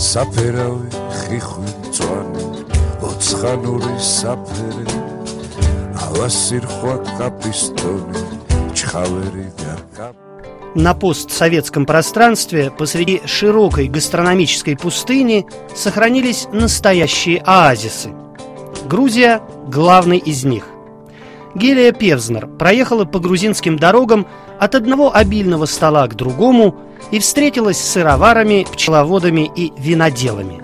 საფერავი ხიხვი წვანი ოცხანური საფერე ავასირხვა კაპისტონი ჩხავერი და კაპ На постсоветском пространстве посреди широкой гастрономической пустыни сохранились настоящие оазисы. Грузия – главный из них. Гелия Певзнер проехала по грузинским дорогам от одного обильного стола к другому и встретилась с сыроварами, пчеловодами и виноделами.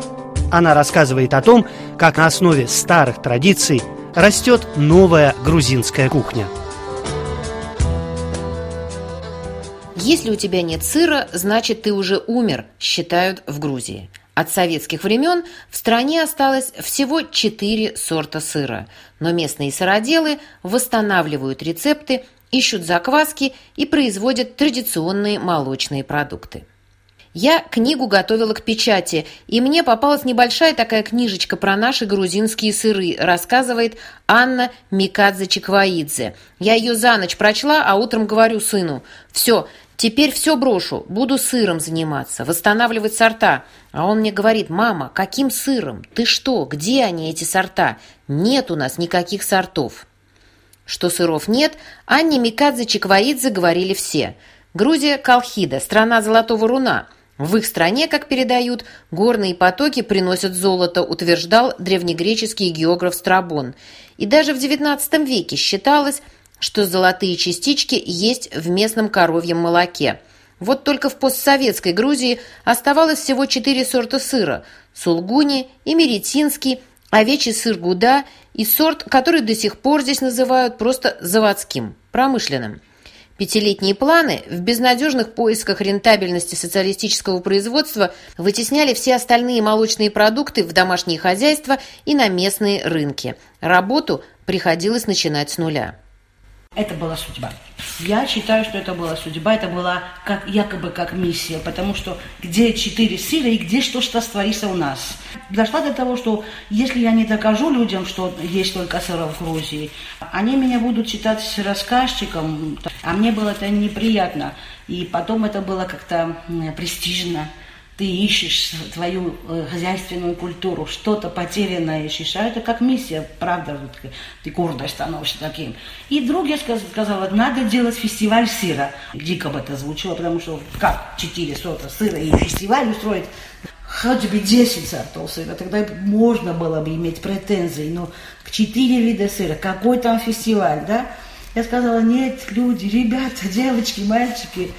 Она рассказывает о том, как на основе старых традиций растет новая грузинская кухня – Если у тебя нет сыра, значит ты уже умер, считают в Грузии. От советских времен в стране осталось всего четыре сорта сыра, но местные сыроделы восстанавливают рецепты, ищут закваски и производят традиционные молочные продукты. Я книгу готовила к печати, и мне попалась небольшая такая книжечка про наши грузинские сыры, рассказывает Анна Микадзе Чикваидзе. Я ее за ночь прочла, а утром говорю сыну, все, Теперь все брошу, буду сыром заниматься, восстанавливать сорта. А он мне говорит, мама, каким сыром? Ты что, где они, эти сорта? Нет у нас никаких сортов. Что сыров нет, Анне Микадзе Чикваидзе говорили все. Грузия – Колхида, страна золотого руна. В их стране, как передают, горные потоки приносят золото, утверждал древнегреческий географ Страбон. И даже в XIX веке считалось, что золотые частички есть в местном коровьем молоке. Вот только в постсоветской Грузии оставалось всего четыре сорта сыра – сулгуни, эмеретинский, овечий сыр гуда и сорт, который до сих пор здесь называют просто заводским, промышленным. Пятилетние планы в безнадежных поисках рентабельности социалистического производства вытесняли все остальные молочные продукты в домашние хозяйства и на местные рынки. Работу приходилось начинать с нуля. Это была судьба. Я считаю, что это была судьба, это была как, якобы как миссия, потому что где четыре силы и где что что творится у нас. Дошла до того, что если я не докажу людям, что есть только сыра в Грузии, они меня будут считать рассказчиком, а мне было это неприятно. И потом это было как-то престижно ты ищешь твою э, хозяйственную культуру, что-то потерянное ищешь, а это как миссия, правда, ты гордо становишься таким. И друг я сказала, надо делать фестиваль сыра. Дико бы это звучало, потому что как четыре сорта сыра и фестиваль устроить, хоть бы 10 сортов сыра, тогда можно было бы иметь претензии, но к четыре вида сыра, какой там фестиваль, да? Я сказала, нет, люди, ребята, девочки, мальчики,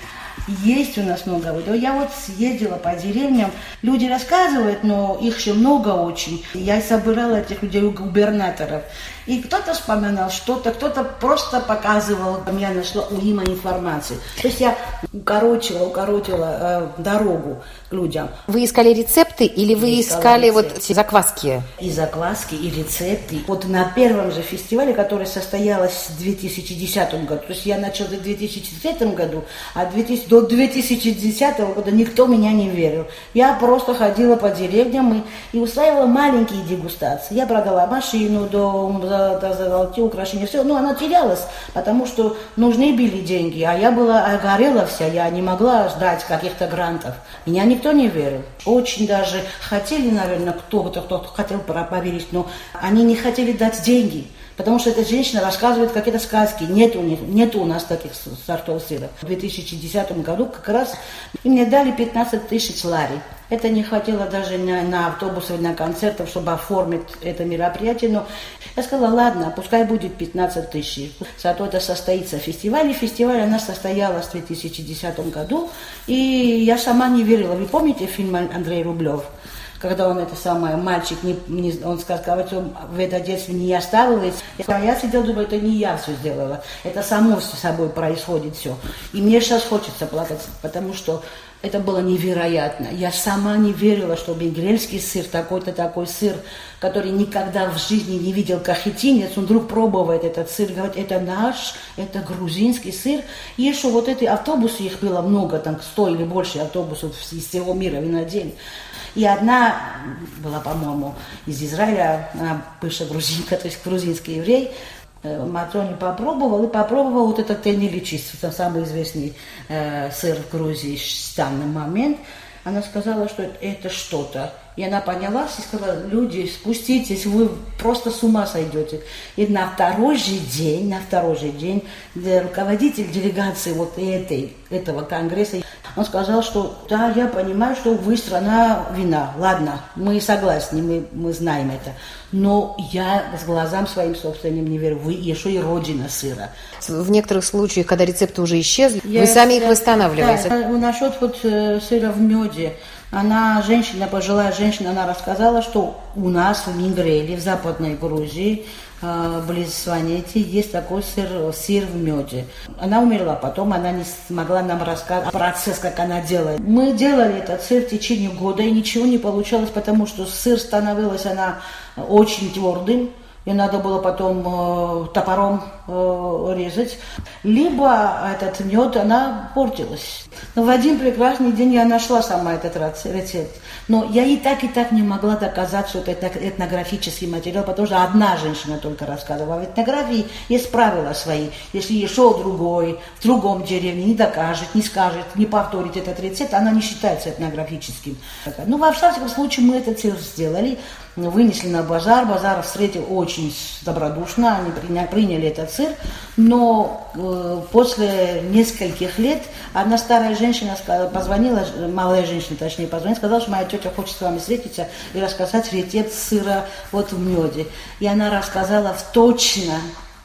есть у нас много. Я вот съездила по деревням, люди рассказывают, но их еще много очень. Я собирала этих людей у губернаторов. И кто-то вспоминал что-то, кто-то просто показывал, я нашла у Има информацию. То есть я укоротила, укоротила э, дорогу к людям. Вы искали рецепты или вы я искали вот эти закваски? И закваски, и рецепты. Вот на первом же фестивале, который состоялся в 2010 году, то есть я начала в 2010 году, а 2000, до 2010 года никто меня не верил. Я просто ходила по деревням и, и устраивала маленькие дегустации. Я продала машину, дом, золотые украшения, все. Но она терялась, потому что нужны были деньги, а я была горела вся, я не могла ждать каких-то грантов. Меня никто не верил. Очень даже хотели, наверное, кто-то, кто хотел поверить, но они не хотели дать деньги. Потому что эта женщина рассказывает какие-то сказки. Нет у, них, нет у нас таких сортов сыра. В 2010 году как раз и мне дали 15 тысяч лари. Это не хватило даже на, на автобусы, на концерты, чтобы оформить это мероприятие. Но я сказала, ладно, пускай будет 15 тысяч. Зато это состоится фестиваль. И фестиваль она состоялась в 2010 году. И я сама не верила. Вы помните фильм Андрей Рублев? Когда он это самое, мальчик, не, не, он сказал, что в это детстве не. Я, я сидела, думаю, это не я все сделала, это само с собой происходит все. И мне сейчас хочется плакать, потому что это было невероятно. Я сама не верила, что бенгрельский сыр, такой-то такой сыр, который никогда в жизни не видел кахетинец, он вдруг пробует этот сыр, говорит, это наш, это грузинский сыр. И еще вот эти автобусы, их было много, там сто или больше автобусов из всего мира винодельни. И одна была, по-моему, из Израиля, она бывшая грузинка, то есть грузинский еврей, э, Матрони попробовал и попробовал вот этот тениличис, самый известный э, сыр в Грузии в данный момент. Она сказала, что это что-то. И она поняла и сказала, люди, спуститесь, вы просто с ума сойдете. И на второй же день, на второй же день руководитель делегации вот этой, этого конгресса, он сказал, что да, я понимаю, что вы страна вина. Ладно, мы согласны, мы, мы знаем это. Но я с глазам своим собственным не верю. Вы еще и родина сыра. В некоторых случаях, когда рецепты уже исчезли, я, вы сами их восстанавливаете. Да, насчет вот э, сыра в меде. Она, женщина, пожилая женщина, она рассказала, что у нас в Мингреле, в Западной Грузии, э, близ Сванети, есть такой сыр, сыр в меде. Она умерла потом, она не смогла нам рассказать процесс, как она делает. Мы делали этот сыр в течение года, и ничего не получалось, потому что сыр становилась она очень твердым, и надо было потом э, топором э, резать. Либо этот мед, она портилась. Но в один прекрасный день я нашла сама этот рецепт. Но я и так, и так не могла доказать, что это этнографический материал, потому что одна женщина только рассказывала. В этнографии есть правила свои. Если еще другой, в другом деревне не докажет, не скажет, не повторит этот рецепт, она не считается этнографическим. Ну, во всяком случае, мы этот сыр сделали вынесли на базар. Базар встретил очень добродушно, они приняли, этот сыр. Но э, после нескольких лет одна старая женщина позвонила, малая женщина точнее позвонила, сказала, что моя тетя хочет с вами встретиться и рассказать рецепт сыра вот в меде. И она рассказала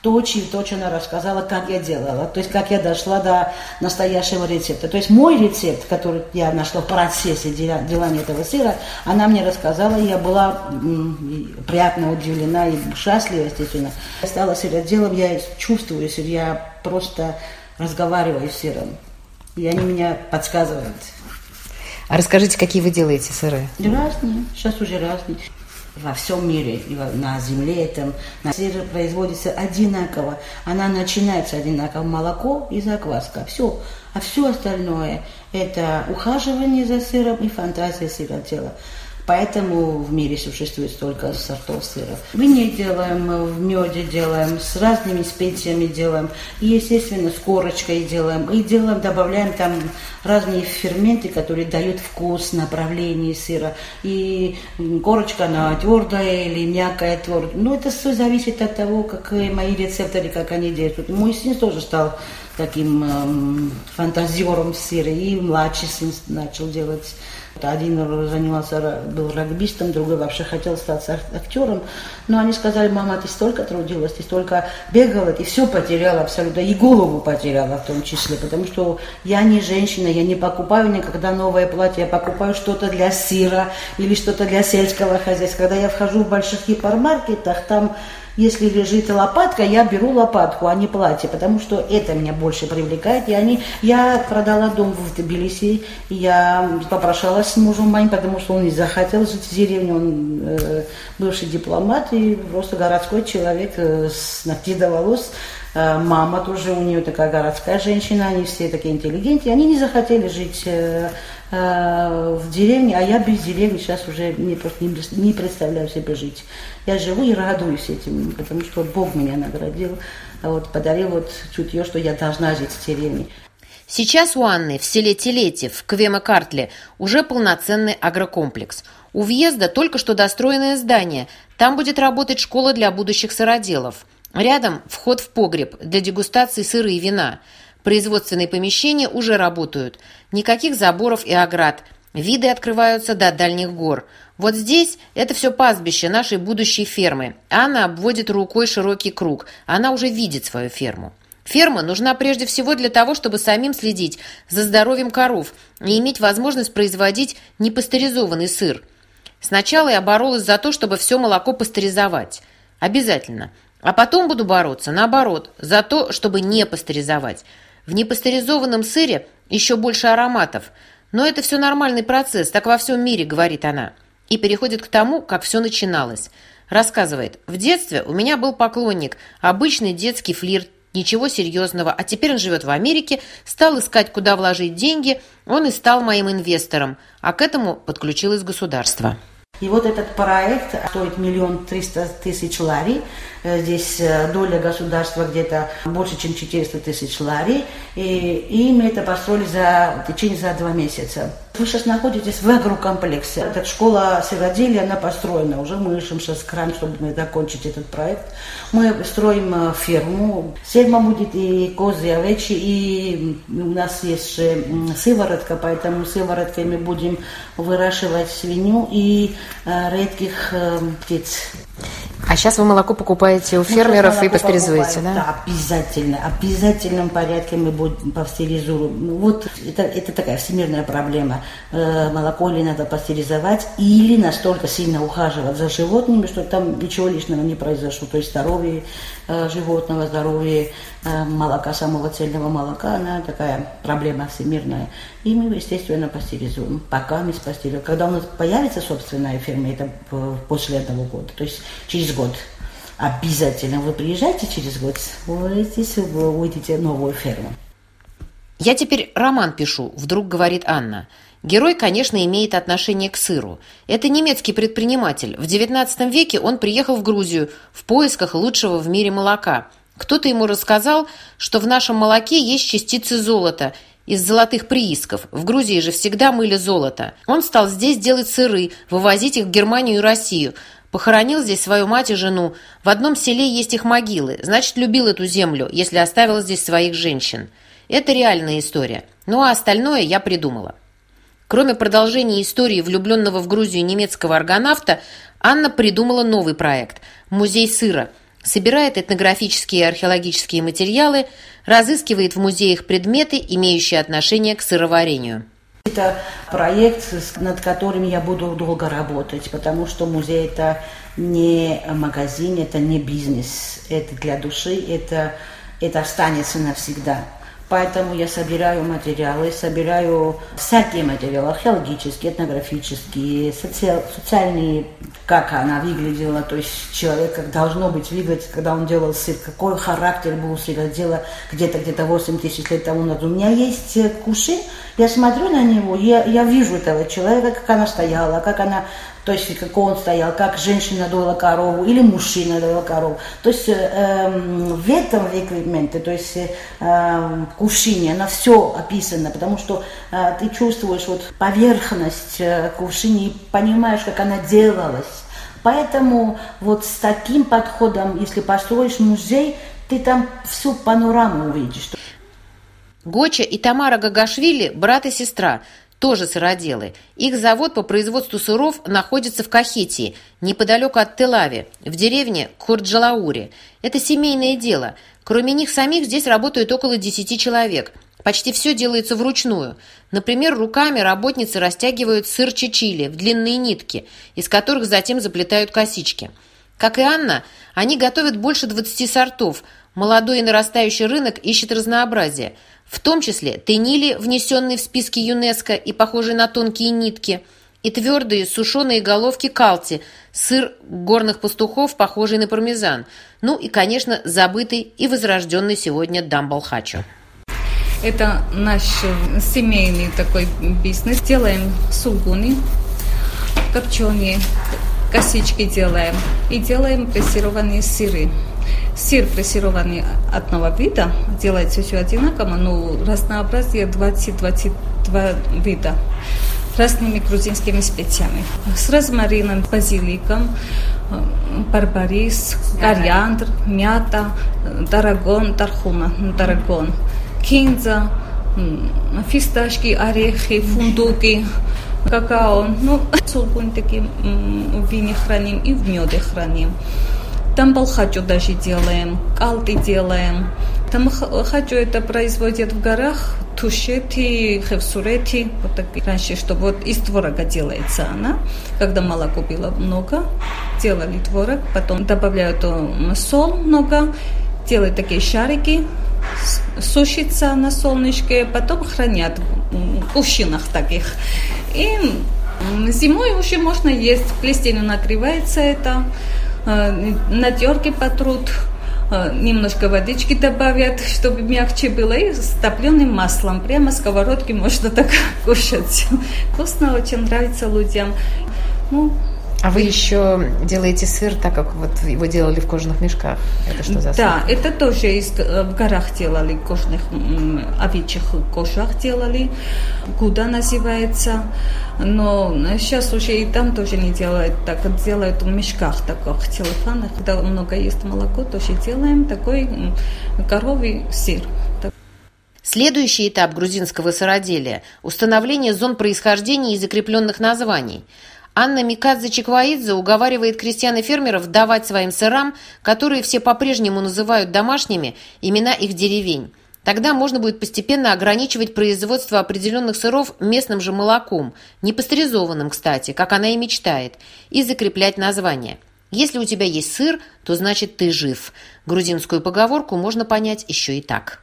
в точно точно точно рассказала, как я делала, то есть как я дошла до настоящего рецепта. То есть мой рецепт, который я нашла в процессе делания этого сыра, она мне рассказала, и я была приятно удивлена и счастлива, естественно. Я стала сыроделом, я чувствую сыр, я просто разговариваю с сыром, и они меня подсказывают. А расскажите, какие вы делаете сыры? Разные, сейчас уже разные во всем мире, на земле этом, на сыр производится одинаково. Она начинается одинаково, молоко и закваска, все. А все остальное – это ухаживание за сыром и фантазия сыротела. Поэтому в мире существует столько сортов сыра. В вине делаем, в меде делаем, с разными специями делаем. И, естественно, с корочкой делаем. И делаем, добавляем там разные ферменты, которые дают вкус, направление сыра. И корочка, она твердая или мягкая, твердая. Ну, это все зависит от того, как мои рецепторы, как они делают. Мой сын тоже стал таким эм, фантазером сыра, и младший сын начал делать один занимался, был регбистом, другой вообще хотел стать актером. Но они сказали, мама, ты столько трудилась, ты столько бегала, ты все потеряла абсолютно, и голову потеряла в том числе, потому что я не женщина, я не покупаю никогда новое платье, я покупаю что-то для сыра или что-то для сельского хозяйства. Когда я вхожу в больших гипермаркетах, там если лежит лопатка, я беру лопатку, а не платье, потому что это меня больше привлекает. И они, я продала дом в Тбилиси, я попрошалась с мужем моим, потому что он не захотел жить в деревне, он э, бывший дипломат и просто городской человек э, с ногти до волос. Э, мама тоже у нее такая городская женщина, они все такие интеллигенты, они не захотели жить э, э, в деревне, а я без деревни сейчас уже не, не, представляю себе жить. Я живу и радуюсь этим, потому что Бог меня наградил, вот, подарил вот чутье, что я должна жить в деревне. Сейчас у Анны в селе Телетев, в Квема-Картле, уже полноценный агрокомплекс. У въезда только что достроенное здание. Там будет работать школа для будущих сыроделов. Рядом вход в погреб для дегустации сыра и вина. Производственные помещения уже работают. Никаких заборов и оград. Виды открываются до дальних гор. Вот здесь это все пастбище нашей будущей фермы. Анна обводит рукой широкий круг. Она уже видит свою ферму. Ферма нужна прежде всего для того, чтобы самим следить за здоровьем коров и иметь возможность производить непастеризованный сыр. Сначала я боролась за то, чтобы все молоко пастеризовать. Обязательно. А потом буду бороться, наоборот, за то, чтобы не пастеризовать. В непастеризованном сыре еще больше ароматов. Но это все нормальный процесс, так во всем мире, говорит она. И переходит к тому, как все начиналось. Рассказывает, в детстве у меня был поклонник, обычный детский флирт, ничего серьезного, а теперь он живет в Америке, стал искать, куда вложить деньги, он и стал моим инвестором, а к этому подключилось государство. И вот этот проект стоит миллион триста тысяч лари. Э, здесь э, доля государства где-то больше, чем 400 тысяч лари. И, и мы это построили за в течение за два месяца. Вы сейчас находитесь в агрокомплексе. Эта школа сыроделия, она построена уже. Мы ищем сейчас кран, чтобы мы закончить этот проект. Мы строим э, ферму. Ферма будет и козы, и овечи, и у нас есть сыворотка, поэтому сывороткой мы будем выращивать свинью и э, редких э, птиц. А сейчас вы молоко покупаете у фермеров и пастеризуете, да? Да, обязательно. Обязательном порядке мы будем пастеризуем. Ну, вот это, это такая всемирная проблема. Э, молоко или надо пастеризовать, или настолько сильно ухаживать за животными, что там ничего лишнего не произошло. То есть здоровье э, животного, здоровье молока, самого цельного молока, она такая проблема всемирная. И мы, естественно, пастеризуем. Пока мы пастеризуем. Когда у нас появится собственная ферма, это после этого года, то есть через год. Обязательно вы приезжайте через год, вы здесь увидите новую ферму. Я теперь роман пишу, вдруг говорит Анна. Герой, конечно, имеет отношение к сыру. Это немецкий предприниматель. В XIX веке он приехал в Грузию в поисках лучшего в мире молока. Кто-то ему рассказал, что в нашем молоке есть частицы золота из золотых приисков. В Грузии же всегда мыли золото. Он стал здесь делать сыры, вывозить их в Германию и Россию. Похоронил здесь свою мать и жену. В одном селе есть их могилы. Значит, любил эту землю, если оставил здесь своих женщин. Это реальная история. Ну а остальное я придумала. Кроме продолжения истории влюбленного в Грузию немецкого аргонавта, Анна придумала новый проект – «Музей сыра». Собирает этнографические и археологические материалы, разыскивает в музеях предметы, имеющие отношение к сыроварению. Это проект, над которым я буду долго работать, потому что музей это не магазин, это не бизнес, это для души, это, это останется навсегда. Поэтому я собираю материалы, собираю всякие материалы, археологические, этнографические, соци... социальные, как она выглядела, то есть человек как должно быть выглядеть, когда он делал сыр, какой характер был у сыра, где-то где-то 8 тысяч лет тому назад. У меня есть куши, я смотрю на него, я, я вижу этого человека, как она стояла, как она то есть как он стоял, как женщина доила корову или мужчина доил корову. То есть эм, в этом эквипменте, то есть э, кувшине, она все описано, потому что э, ты чувствуешь вот поверхность э, кувшини и понимаешь, как она делалась. Поэтому вот с таким подходом, если построишь музей, ты там всю панораму увидишь. Гоча и Тамара Гагашвили – брат и сестра – тоже сыроделы. Их завод по производству сыров находится в Кахетии, неподалеку от Телави, в деревне Курджалаури. Это семейное дело. Кроме них самих здесь работают около 10 человек. Почти все делается вручную. Например, руками работницы растягивают сыр чечили в длинные нитки, из которых затем заплетают косички. Как и Анна, они готовят больше 20 сортов. Молодой и нарастающий рынок ищет разнообразие – в том числе тенили, внесенные в списки ЮНЕСКО и похожие на тонкие нитки, и твердые сушеные головки калти, сыр горных пастухов, похожий на пармезан, ну и, конечно, забытый и возрожденный сегодня дамбалхачо. Это наш семейный такой бизнес. Делаем сулгуни, копченые, косички делаем и делаем прессированные сыры. Сыр прессированный одного вида, делается все одинаково, но разнообразие 20-22 вида разными грузинскими специями. С розмарином, базиликом, э, барбарис, кориандр, мята, тарагон, тархуна, тарагон, кинза, фисташки, орехи, фундуки, какао. Ну, сулгунь такие в вине храним и в меде храним. Там балхачу даже делаем, калты делаем. Там хачу это производят в горах, тушети, хевсурети, вот так раньше, чтобы вот из творога делается она. Когда молоко было много, делали творог, потом добавляют соль много, делают такие шарики, сушится на солнышке, потом хранят в кувшинах таких. И зимой уже можно есть, плесенью накрывается это. Э, на терке потрут, э, немножко водички добавят, чтобы мягче было, и с топленым маслом. Прямо сковородки можно так кушать. Вкусно, очень нравится людям. Ну, А вы еще делаете сыр так, как вот его делали в кожаных мешках. Это что за сыр? Да, это тоже из, э, в горах делали, кожных овечьих кожах делали. Куда называется. Но сейчас уже и там тоже не делают так, делают в мешках таких телефонах. Когда много есть молоко, тоже делаем такой коровий сыр. Следующий этап грузинского сыроделия – установление зон происхождения и закрепленных названий – Анна Микадзе-Чиквоидзе уговаривает крестьян и фермеров давать своим сырам, которые все по-прежнему называют домашними, имена их деревень. Тогда можно будет постепенно ограничивать производство определенных сыров местным же молоком, не пастеризованным, кстати, как она и мечтает, и закреплять название. Если у тебя есть сыр, то значит ты жив. Грузинскую поговорку можно понять еще и так.